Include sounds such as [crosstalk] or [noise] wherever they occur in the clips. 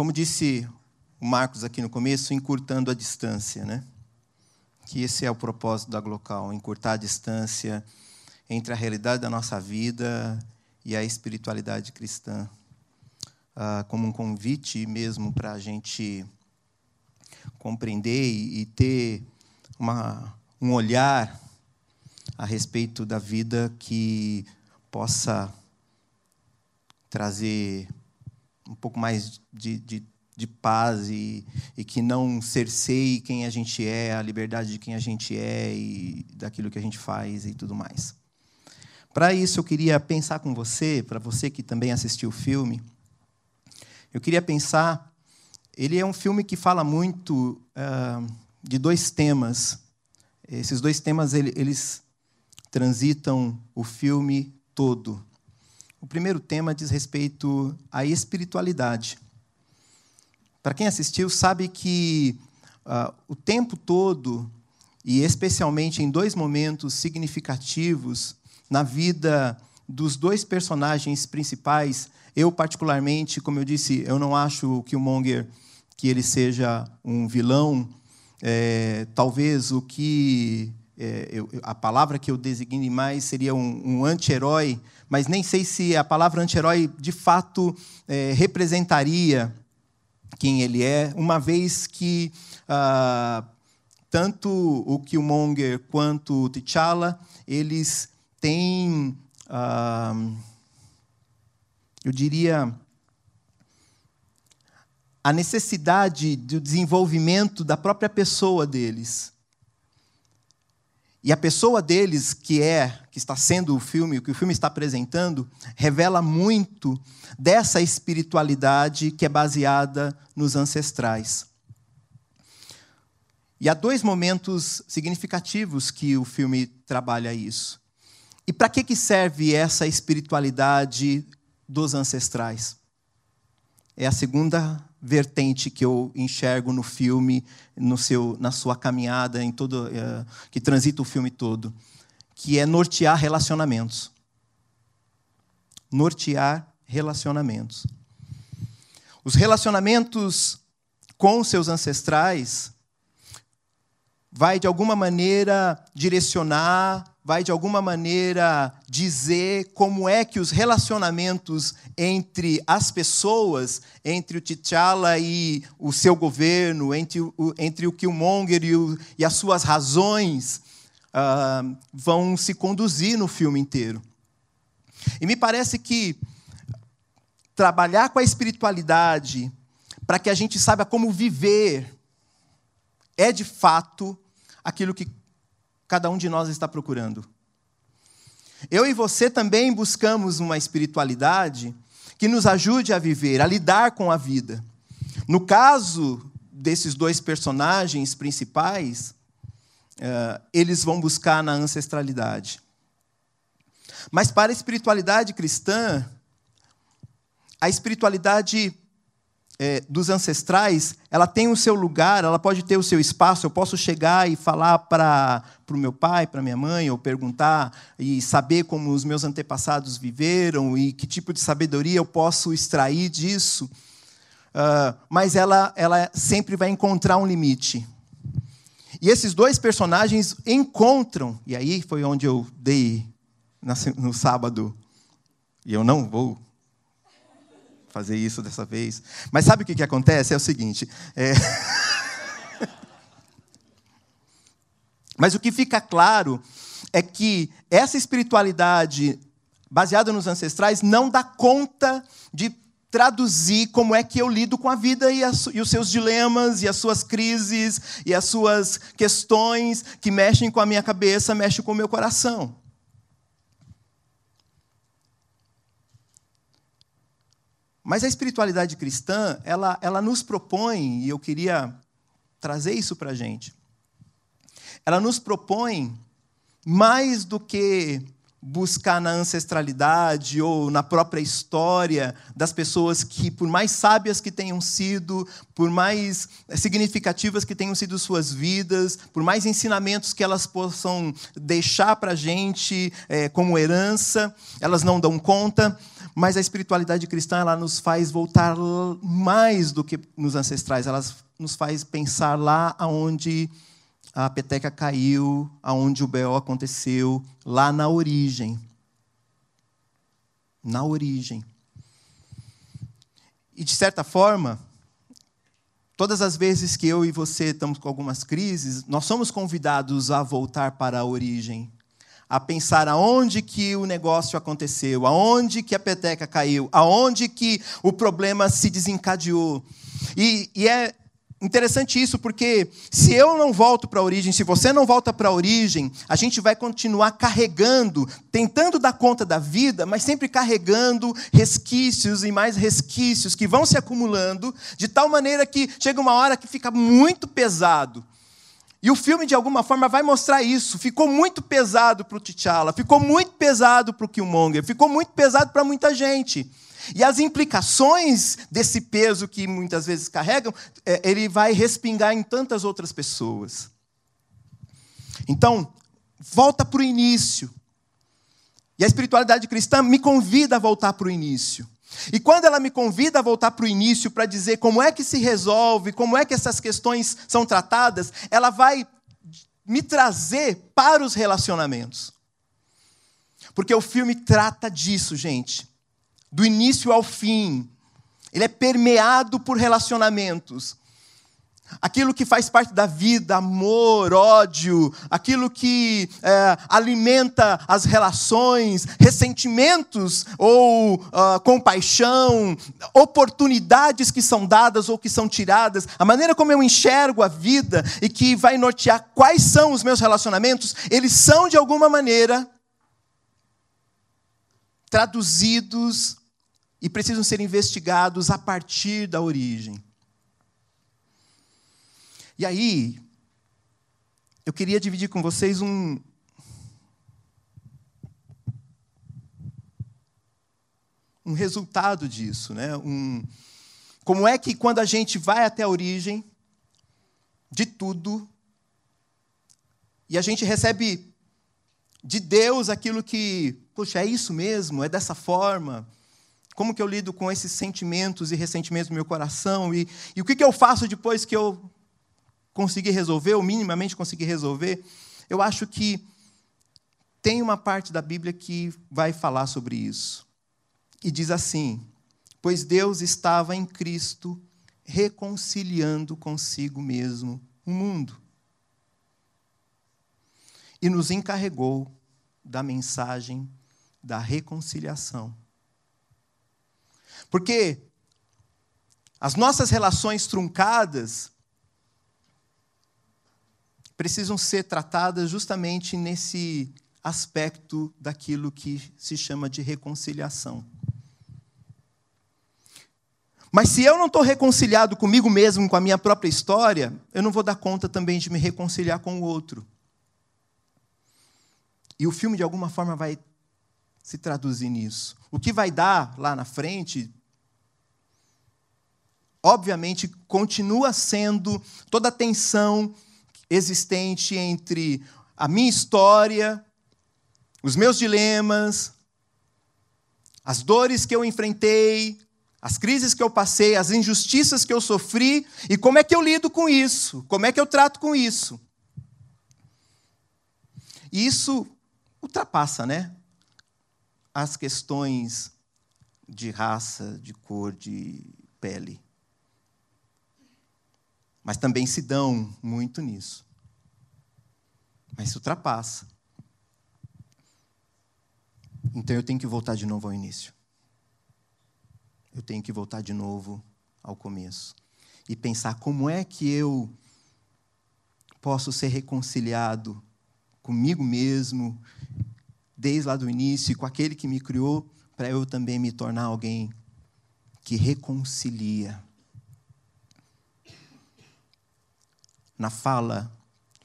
como disse o Marcos aqui no começo, encurtando a distância, né? Que esse é o propósito da Glocal, encurtar a distância entre a realidade da nossa vida e a espiritualidade cristã, ah, como um convite mesmo para a gente compreender e, ter uma, um olhar a respeito da vida que possa trazer um pouco mais de, de, de paz e, e, que não cerceie quem a gente é, a liberdade de quem a gente é e daquilo que a gente faz e tudo mais. Para isso, eu queria pensar com você, para você que também assistiu o filme, eu queria pensar. Ele é um filme que fala muito uh, de dois temas. Esses dois temas eles transitam o filme todo. O primeiro tema diz respeito à espiritualidade. Para quem assistiu, sabe que uh, o tempo todo, e especialmente em dois momentos significativos na vida dos dois personagens principais, eu particularmente, como eu disse, eu não acho que o Monger que ele seja um vilão. É, talvez o que é, eu, a palavra que eu designe mais seria um, um anti-herói, mas nem sei se a palavra anti-herói de fato é, representaria quem ele é, uma vez que ah, tanto o Killmonger quanto o T'Challa, eles têm, ah, eu diria, a necessidade do desenvolvimento da própria pessoa deles. E a pessoa deles, que é, que está sendo o filme, o que o filme está apresentando, revela muito dessa espiritualidade que é baseada nos ancestrais. E há dois momentos significativos que o filme trabalha isso. E para que, que serve essa espiritualidade dos ancestrais? É a segunda vertente que eu enxergo no filme, no seu, na sua caminhada, em todo uh, que transita o filme todo, que é nortear relacionamentos. Nortear relacionamentos. Os relacionamentos com seus ancestrais vai de alguma maneira direcionar vai de alguma maneira dizer como é que os relacionamentos entre as pessoas, entre o T'Challa e o seu governo, entre o, entre o Killmonger e, o, e as suas razões, uh, vão se conduzir no filme inteiro. E me parece que trabalhar com a espiritualidade para que a gente saiba como viver é de fato aquilo que cada um de nós está procurando. Eu e você também buscamos uma espiritualidade que nos ajude a viver, a lidar com a vida. No caso desses dois personagens principais, uh, eles vão buscar na ancestralidade. Mas para a espiritualidade cristã, a espiritualidade é, dos ancestrais, ela tem o seu lugar, ela pode ter o seu espaço. Eu posso chegar e falar para o meu pai, para minha mãe, ou perguntar e saber como os meus antepassados viveram e que tipo de sabedoria eu posso extrair disso. Uh, mas ela, ela sempre vai encontrar um limite. E esses dois personagens encontram, e aí foi onde eu dei no sábado, e eu não vou fazer isso dessa vez. Mas sabe o que, que acontece? É o seguinte. É... [laughs] Mas o que fica claro é que essa espiritualidade baseada nos ancestrais não dá conta de traduzir como é que eu lido com a vida e, as, e, os seus dilemas, e as suas crises, e as suas questões que mexem com a minha cabeça, mexem com o meu coração. Mas a espiritualidade cristã, ela, ela nos propõe, e eu queria trazer isso para a gente, ela nos propõe mais do que buscar na ancestralidade ou na própria história das pessoas que, por mais sábias que tenham sido, por mais significativas que tenham sido suas vidas, por mais ensinamentos que elas possam deixar para a gente é, como herança, elas não dão conta. Mas a espiritualidade cristã ela nos faz voltar mais do que nos ancestrais, ela nos faz pensar lá aonde a peteca caiu, aonde o BO aconteceu, lá na origem. Na origem. E de certa forma, todas as vezes que eu e você estamos com algumas crises, nós somos convidados a voltar para a origem, a pensar aonde que o negócio aconteceu, aonde que a peteca caiu, aonde que o problema se desencadeou. E, e é interessante isso, porque se eu não volto para a origem, se você não volta para a origem, a gente vai continuar carregando, tentando dar conta da vida, mas sempre carregando resquícios e mais resquícios que vão se acumulando, de tal maneira que chega uma hora que fica muito pesado. E o filme, de alguma forma, vai mostrar isso. Ficou muito pesado para o T'Challa, ficou muito pesado para o Killmonger, ficou muito pesado para muita gente. E as implicações desse peso que muitas vezes carregam, é, ele vai respingar em tantas outras pessoas. Então, volta para o início. E a espiritualidade cristã me convida a voltar para o início. E quando ela me convida a voltar para o início para dizer como é que se resolve, como é que essas questões são tratadas, ela vai me trazer para os relacionamentos. Porque o filme trata disso, gente do início ao fim. Ele é permeado por relacionamentos. Aquilo que faz parte da vida, amor, ódio, aquilo que é, alimenta as relações, ressentimentos ou uh, compaixão, oportunidades que são dadas ou que são tiradas, a maneira como eu enxergo a vida e que vai nortear quais são os meus relacionamentos, eles são de alguma maneira traduzidos e precisam ser investigados a partir da origem. E aí, eu queria dividir com vocês um. Um resultado disso, né? Um, como é que quando a gente vai até a origem de tudo, e a gente recebe de Deus aquilo que, poxa, é isso mesmo, é dessa forma, como que eu lido com esses sentimentos e ressentimentos no meu coração? E, e o que, que eu faço depois que eu conseguir resolver, ou minimamente conseguir resolver? Eu acho que tem uma parte da Bíblia que vai falar sobre isso. E diz assim: Pois Deus estava em Cristo reconciliando consigo mesmo o mundo. E nos encarregou da mensagem da reconciliação. Porque as nossas relações truncadas precisam ser tratadas justamente nesse aspecto daquilo que se chama de reconciliação. Mas se eu não estou reconciliado comigo mesmo, com a minha própria história, eu não vou dar conta também de me reconciliar com o outro. E o filme, de alguma forma, vai se traduzir nisso. O que vai dar lá na frente, obviamente, continua sendo toda a tensão existente entre a minha história, os meus dilemas, as dores que eu enfrentei, as crises que eu passei, as injustiças que eu sofri e como é que eu lido com isso, como é que eu trato com isso. E isso ultrapassa, né? As questões de raça, de cor, de pele mas também se dão muito nisso. Mas se ultrapassa. Então eu tenho que voltar de novo ao início. Eu tenho que voltar de novo ao começo. E pensar como é que eu posso ser reconciliado comigo mesmo, desde lá do início, com aquele que me criou, para eu também me tornar alguém que reconcilia. Na fala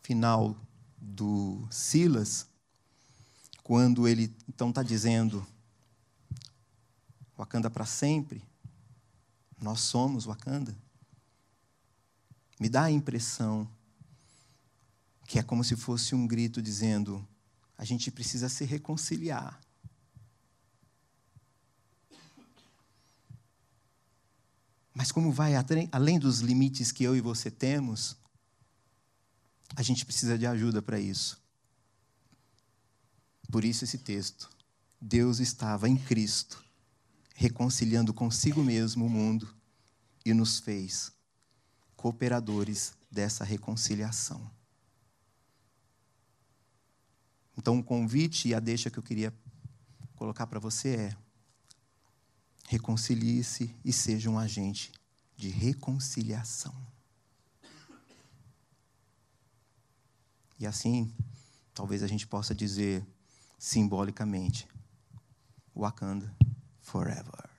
final do Silas, quando ele então está dizendo Wakanda para sempre, nós somos Wakanda. Me dá a impressão que é como se fosse um grito dizendo: a gente precisa se reconciliar. Mas como vai além dos limites que eu e você temos, a gente precisa de ajuda para isso. Por isso esse texto. Deus estava em Cristo, reconciliando consigo mesmo o mundo e nos fez cooperadores dessa reconciliação. Então, o convite e a deixa que eu queria colocar para você é: reconcilie-se e seja um agente de reconciliação. E assim, talvez a gente possa dizer simbolicamente: Wakanda forever.